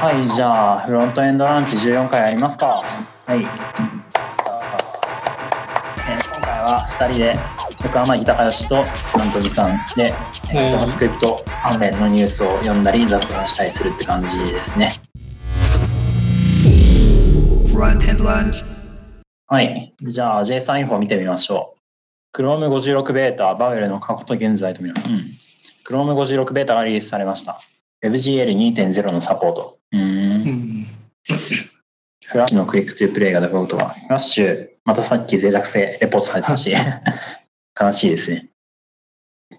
はい、じゃあ、フロントエンドランチ14回やりますか？はい。えー今回は2人で、横浜木高義となんとぎさんで、JavaScript 関連のニュースを読んだり、雑談したりするって感じですね。はい。じゃあ、JSON インフォを見てみましょう。Chrome56 ベータ、バベルの過去と現在と見る。うん。Chrome56 ベータがリリースされました。WebGL2.0 のサポート。うーん。うん。フラッシュの click to play がデフォルトは、 Flash、またさっき脆弱性レポートされてたし、悲しいですね。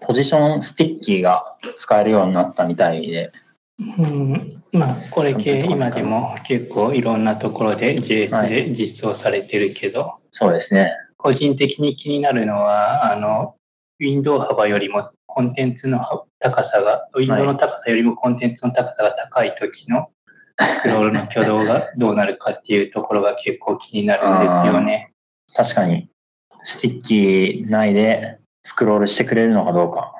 position sticky が使えるようになったみたいで、うん。まあこれ系今でも結構いろんなところで JS で実装されてるけど、そうですね。個人的に気になるのはあのウィンドウ幅よりもコンテンツの高さがウィンドウの高さよりもコンテンツの高さが高い時のスクロールの挙動がどうなるかっていうところが結構気になるんですよね。確かに、 sticky 内でスクロールしてくれるのかどうか。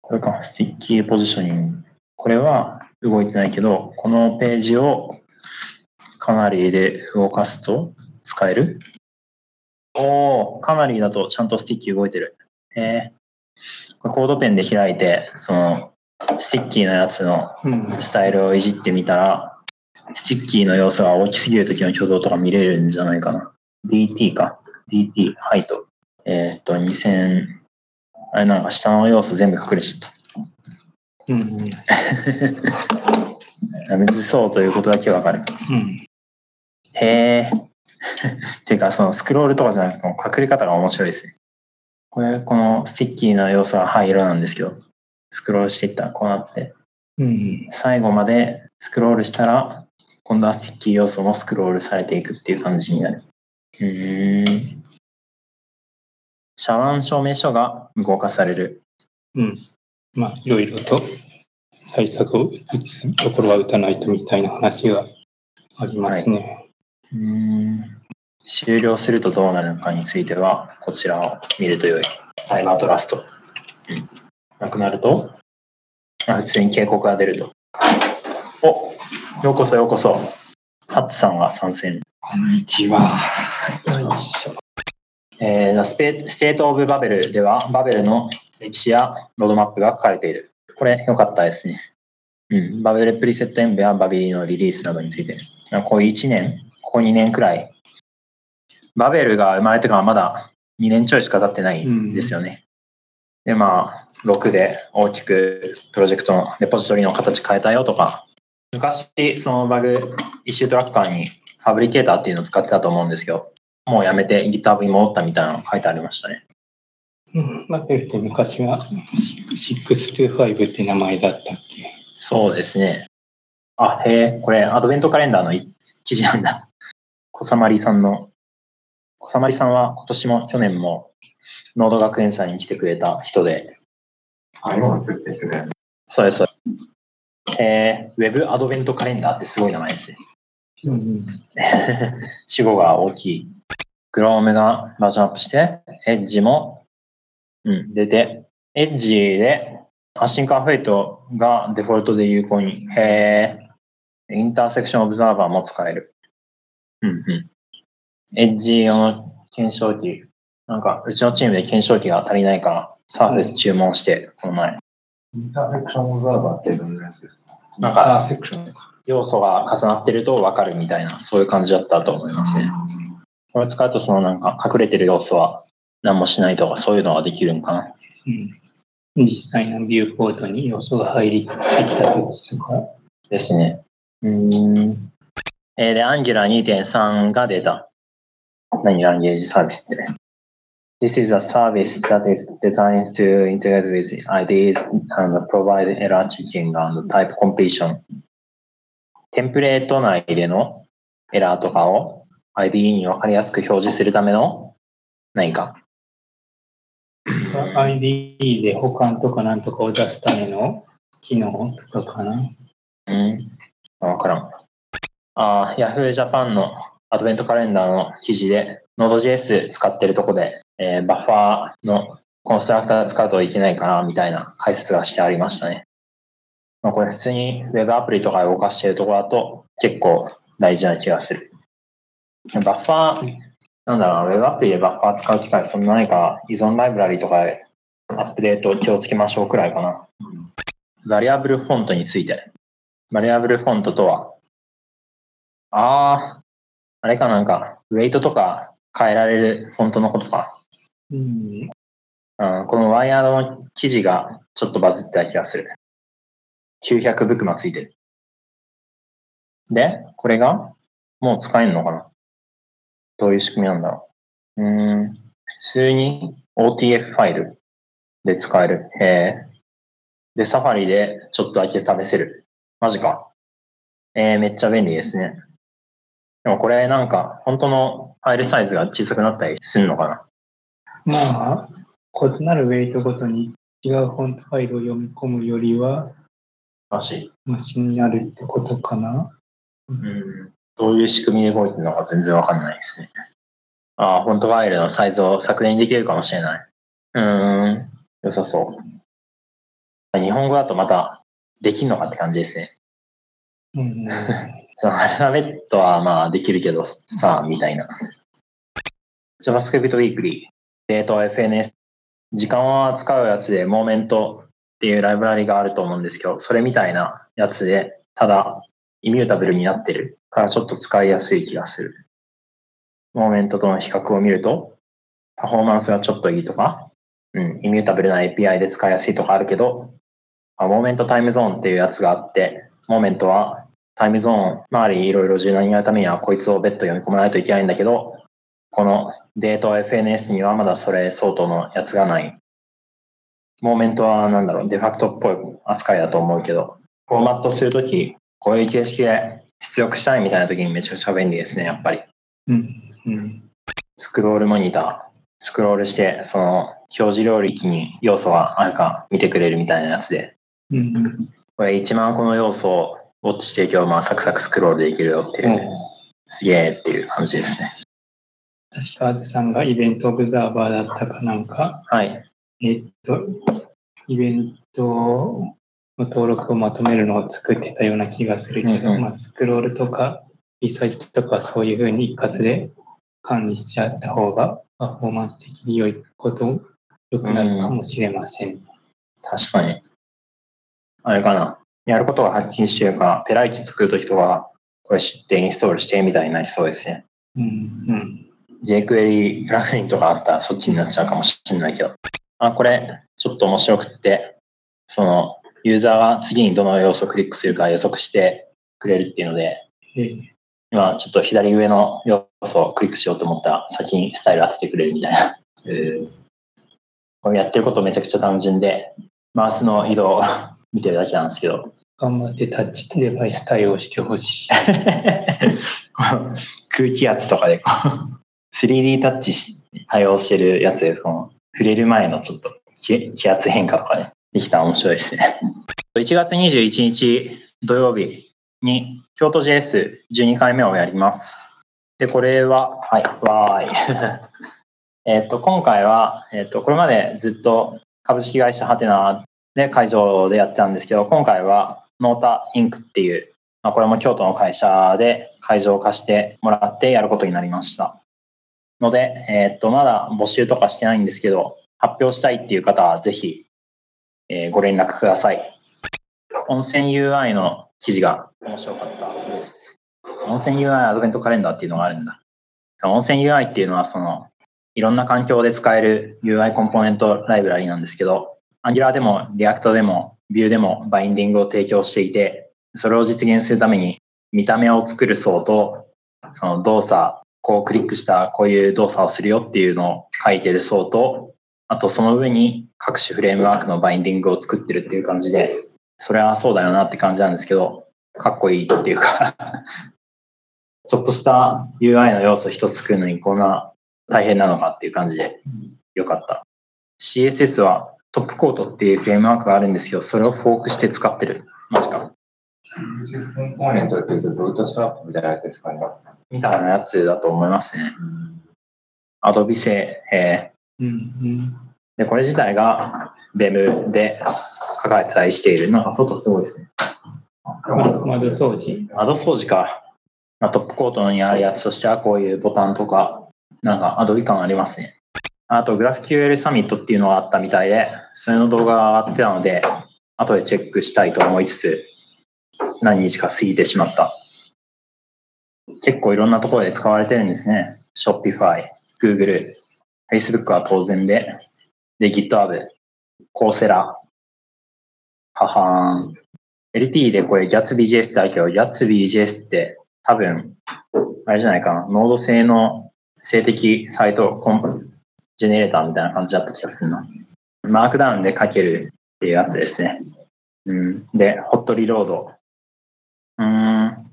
これか、 sticky positioning。これは動いてないけど、このページを Canary で動かすと使えるおー、 Canary だとちゃんと sticky 動いてる。えー、 CodePen で開いて、その、 sticky のやつのうんスタイルをいじってみたら、 sticky の要素が大きすぎる時の挙動とか見れるんじゃないかな。DT か。DT、 height。えーっと、2000、あれなんか下の要素全部隠れちゃっうんた。むずそうということだけわかる。うんへえ。ていうか、そのスクロールとかじゃなくて、もう隠れ方が面白いですね。これ、この sticky な要素は灰色なんですけど、スクロールしていったらこうなって、うん最後までスクロールしたら、今度は sticky 要素もスクロールされていくっていう感じになる。うーん。遮断証明書が無効化される。うんまあいろいろと対策を打つところは打たないとみたいな話がありますね。うーん。終了するとどうなるのかについては、こちらを見ると良い。サイバートラスト。うん。なくなると、あ普通に警告が出ると。おようこそようこそ。ハッツさんが参戦。こんにちは。よいしょ。えー、 State of Babel では、バベルの歴史やロードマップが書かれている。これ、良かったですね。うん。 babel-preset-env や Babili のリリースなどについて。こう1年、ここ2年くらい。バベルが生まれてからまだ2年ちょいしか経ってないんですよね。で、まあ、6で大きくプロジェクトのレポジトリの形変えたよとか、昔、そのバグイシュートラッカーにファブリケーターっていうのを使ってたと思うんですけど、もうやめて GitHub に戻ったみたいなの書いてありましたね。うん、バベルって昔は625って名前だったっけそうですね。あ、へえ、これアドベントカレンダーのい記事なんだ。小さまりさんの、小さまりさんは今年も去年もノード学園祭に来てくれた人で、あ、今作ってきてね。そうです、そうです。えー、ウェブアドベントカレンダーってすごい名前ですね。うん。主語が大きい。Chrome がバージョンアップして、Edge も、うん、出て、Edge で発信カーフェイトがデフォルトで有効に。へー。インターセクションオブザーバーも使える。うんうん。Edge 用の検証機。なんか、うちのチームで検証機が足りないから、サーフェス注文して、この前。インターセクションオブザーバーってどんなやつですか？なんかセクション要素が重なってると分かるみたいな、そういう感じだったと思いますね。これ使うと、そのなんか隠れてる要素は何もしないとか、そういうのができるんかな。うん、実際のビューポートに要素が入りてきた時とか。ですね。うーん。えーで、Angular 2.3が出た。何ランゲージサービスってね。This is a service that is designed to integrate with IDs and provide error checking and type completion. テンプレート内でのエラーとかを IDE に分かりやすく表示するための何か。ID で保管とかなんとかを出すための機能とかかな。うん。わからん。ああ、Yahoo Japan のアドベントカレンダーの記事で、Node.js 使ってるとこで、えーバッファーのコンストラクター使うといけないかな、みたいな解説がしてありましたね。まあ、これ普通に Web アプリとか動かしてるとこだと結構大事な気がする。バッファー、なんだろうな、Web アプリでバッファー使う機会そんなないから、依存ライブラリとかでアップデート気をつけましょうくらいかな。バリアブルフォントについて。バリアブルフォントとは、ああ、あれかなんか、ウェイトとか変えられるフォントのことか。うん。うん、このワイヤードの記事がちょっとバズってた気がする。900ブクマついてる。で、これがもう使えるのかな？どういう仕組みなんだろう？うーん、普通に OTF ファイルで使える。へえ。で、サファリでちょっとだけ試せる。マジか。えー、めっちゃ便利ですね。でもこれなんか本当のファイルサイズが小さくなったりするのかな？まあ、異なるウェイトごとに違うフォントファイルを読み込むよりは、マジマシになるってことかな？うんどういう仕組みで動いてるのか全然わかんないですね。ああ、フォントファイルのサイズを削減できるかもしれない。うーん、良さそう。日本語だとまたできんのかって感じですね。うん。そのアルファベットはまあできるけどさ、みたいな。JavaScript Weekly、デート FNS、時間を扱うやつで Moment っていうライブラリがあると思うんですけど、それみたいなやつで、ただimmutable になってるからちょっと使いやすい気がする。 Moment との比較を見ると、パフォーマンスがちょっといいとか、うん、 immutable な API で使いやすいとかあるけど、あ Moment Timezone っていうやつがあって、 Moment はタイムゾーン周りいろいろ柔軟にやるためにはこいつを別途読み込まないといけないんだけど、このデート FNS にはまだそれ相当のやつがない。 Moment はなんだろう、デファクトっぽい扱いだと思うけど、フォーマットするとき、こういう形式で出力したいみたいなときにめちゃくちゃ便利ですね、やっぱり。うん。うん。スクロールモニター、スクロールして、その表示領域に要素があるか見てくれるみたいなやつで、うん。これ1万個の要素をウォッチして今日まあサクサクスクロールできるよっていう、すげえっていう感じですね。確か、あずさんがイベントオブザーバーだったかなんか、はい。えっと、イベントの登録をまとめるのを作ってたような気がするけど、うんうんまあ、スクロールとかリサイズとかそういうふうに一括で管理しちゃった方がパフォーマンス的に良いこと、良くなるかもしれません。確かに。あれかな。やることがはっきりしてるから、ペライチ作るときとか、これ知ってインストールしてみたいになりそうですね。うん、うん。jQuery プラグインとかあったらそっちになっちゃうかもしれないけど。あ、これ、ちょっと面白くって、その、ユーザーが次にどの要素をクリックするか予測してくれるっていうので、えー今ちょっと左上の要素をクリックしようと思ったら先にスタイル当ててくれるみたいな。これやってることめちゃくちゃ単純で、マウスの移動を見てるだけなんですけど、頑張ってタッチデバイス対応してほしい。空気圧とかでこう 3D タッチし対応してるやつでその触れる前のちょっと気気圧変化とかねできたら面白いですね。1月21日土曜日に京都 JS12 回目をやります。でこれははいわーい。えっと今回は、えっとこれまでずっと株式会社ハテナで会場でやってたんですけど今回はノータインクっていうまあ、これも京都の会社で会場を貸してもらってやることになりました。ので、えーっと、まだ募集とかしてないんですけど、発表したいっていう方はぜひ、えご連絡ください。温泉 UI の記事が面白かったです。温泉 UI アドベントカレンダーっていうのがあるんだ。温泉 UI っていうのは、その、いろんな環境で使える UI コンポーネントライブラリなんですけど、Angular でも React でも Vue でもバインディングを提供していて、それを実現するために見た目を作る層と、その動作、こうクリックしたこういう動作をするよっていうのを書いてる層と、あとその上に各種フレームワークのバインディングを作ってるっていう感じで、それはそうだよなって感じなんですけど、かっこいいっていうか ちょっとした UI の要素一つ作るのにこんな大変なのかっていう感じでよかった。CSS はトップコートっていうフレームワークがあるんですけど、それをフォークして使ってる。マジか。CSS コンポーネントっていうと、ブートストラップみたいなやつですかね。みたいなやつだと思いますね。アドビ製、えうん、うん。ーで、これ自体が BEM で書かれてたりしている。なんか外すごいですね。窓掃除。窓掃除か。まあ、トップコートにあるやつとしてはこういうボタンとか、なんかアドビ感ありますね。あと、グラフ QL サミットっていうのがあったみたいで、それの動画が上がってたので、後でチェックしたいと思いつつ、何日か過ぎてしまった。結構いろんなところで使われてるんですね。Shopify、Google、Facebook は当然で、で、GitHub、コーセラ、ははーん。LT でこれ GatsbyJS ってあるけど、GatsbyJS って多分、あれじゃないかな、ノード製の静的サイトコンジェネレーターみたいな感じだった気がするな。マークダウンで書けるっていうやつですね。うん。で、ホットリロード。うん。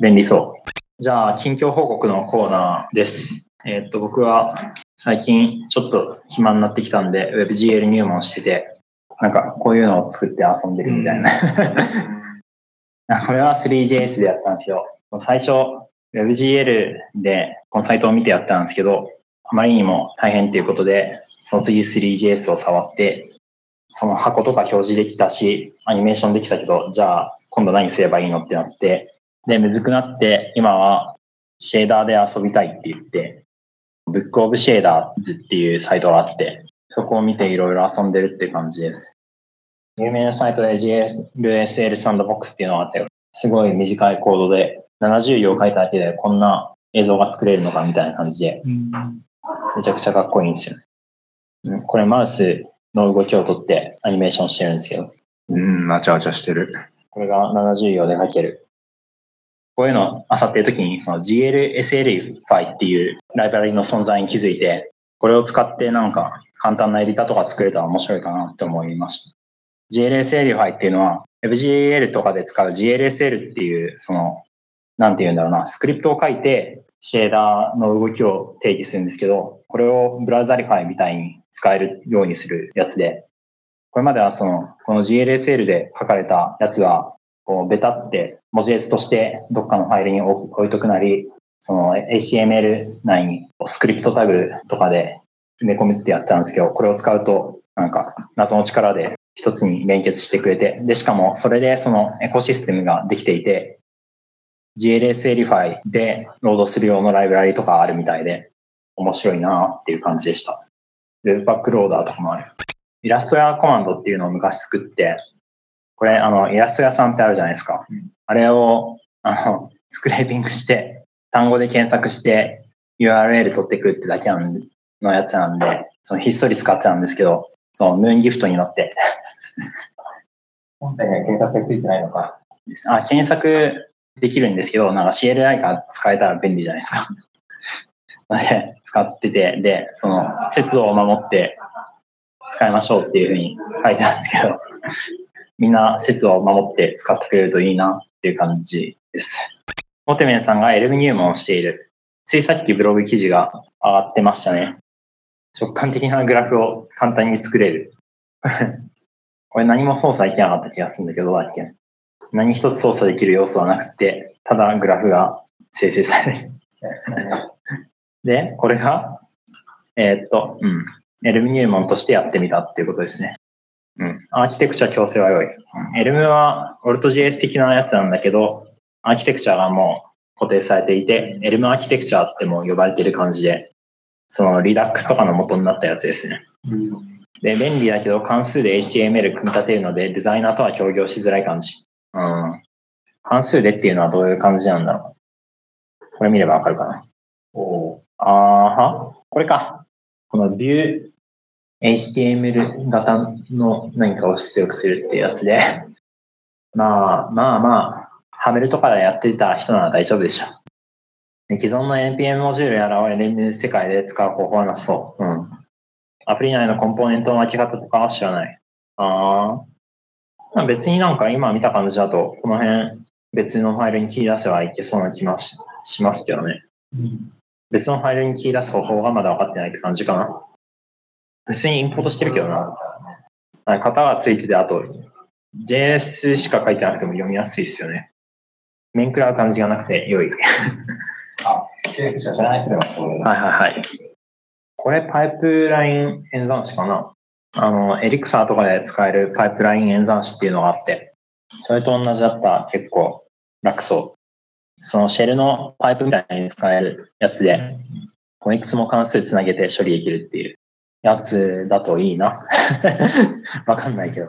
便利そう。じゃあ、近況報告のコーナーです。えーっと、僕は最近ちょっと暇になってきたんで、WebGL 入門してて、なんかこういうのを作って遊んでるみたいな。これは 3JS でやったんですよ。最初、WebGL でこのサイトを見てやったんですけど、あまりにも大変っていうことで、その次 3JS を触って、その箱とか表示できたし、アニメーションできたけど、じゃあ今度何すればいいのってなって、で、むずくなって、今はシェーダーで遊びたいって言って、ブックオブシェーダーズっていうサイトがあって、そこを見ていろいろ遊んでるって感じです。有名なサイトで GLSL サンドボックスっていうのがあって、すごい短いコードで70行書いただけでこんな映像が作れるのかみたいな感じで、めちゃくちゃかっこいいんですよね。うんこれマウスの動きをとってアニメーションしてるんですけど、うん、わちゃわちゃしてる。これが70行で書ける。こういうのを漁ってるときに、その GLSLify っていうライブラリの存在に気づいて、これを使ってなんか簡単なエディターとか作れたら面白いかなって思いました。GLSLify っていうのは WebGL とかで使う GLSL っていう、その、なんて言うんだろうな、スクリプトを書いてシェーダーの動きを定義するんですけど、これを Browserify みたいに使えるようにするやつで、これまではその、この GLSL で書かれたやつは、こう、ベタって文字列としてどっかのファイルに置いとくなり、その HTML 内にスクリプトタグとかで埋め込むってやったんですけど、これを使うと、なんか謎の力で一つに連結してくれて、で、しかもそれでそのエコシステムができていて、GLSLify でロードする用のライブラリとかあるみたいで、面白いなっていう感じでした。ウェブパックローダーとかもある。イラストやコマンドっていうのを昔作って、これ、あの、イラスト屋さんってあるじゃないですか。あれを、あの、スクレーピングして、単語で検索して、URL 取ってくるってだけのやつなんで、そのひっそり使ってたんですけど、そのムーンギフトに乗って、本体には検索がついてないのか。あ、検索できるんですけど、なんか CLI が使えたら便利じゃないですか。で、使ってて、で、その、節度を守って使いましょうっていうふうに書いてあるんですけど、みんな節度を守って使ってくれるといいなっていう感じです。モテメンさんがエルム入門をしている。ついさっきブログ記事が上がってましたね。直感的なグラフを簡単に作れる。これ何も操作できなかった気がするんだけど、どうだっけ？何一つ操作できる要素はなくて、ただグラフが生成される。で、これが、えーっと、うん、エルム入門としてやってみたっていうことですね。うん、アーキテクチャ強制は良い。うん、エルムは Alt.js 的なやつなんだけど、アーキテクチャがもう固定されていて、エルムアーキテクチャっても呼ばれてる感じで、そのリダックスとかの元になったやつですね。で、便利だけど関数で HTML 組み立てるので、デザイナーとは協業しづらい感じ。うん。関数でっていうのはどういう感じなんだろう。これ見ればわかるかな。おあーはこれか。この View HTML 型の何かを出力するっていうやつで、まあまあまあ、ハメルとかでやってた人なら大丈夫でしょ。既存の NPM モジュールやらを LM 世界で使う方法はなさそう。うん。アプリ内のコンポーネントの分け方とかは知らない。ああ。まあ別になんか今見た感じだと、この辺別のファイルに切り出せばいけそうな気もししますけどね。別のファイルに切り出す方法がまだ分かってないって感じかな。普通にインポートしてるけどな。はい型がついてて、あと JS しか書いてなくても読みやすいですよね。面食らう感じがなくて良い。ケースしか知らない人でもこれはいはいはい。これパイプライン演算子かなあの、エリクサーとかで使えるパイプライン演算子っていうのがあって、それと同じだったら結構楽そう。そのシェルのパイプみたいに使えるやつで、コネクスも関数つなげて処理できるっていうやつだといいな。わかんないけど。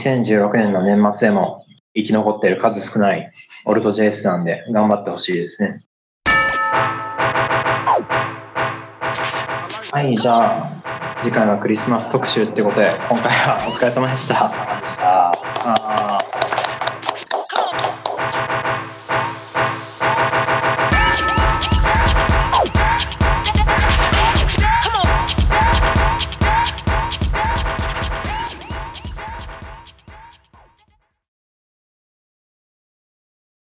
2016年の年末でも生き残ってる数少ないオルト JS なんで頑張ってほしいですね。はい、じゃあ次回はクリスマス特集ってことで今回はお疲れ様でした。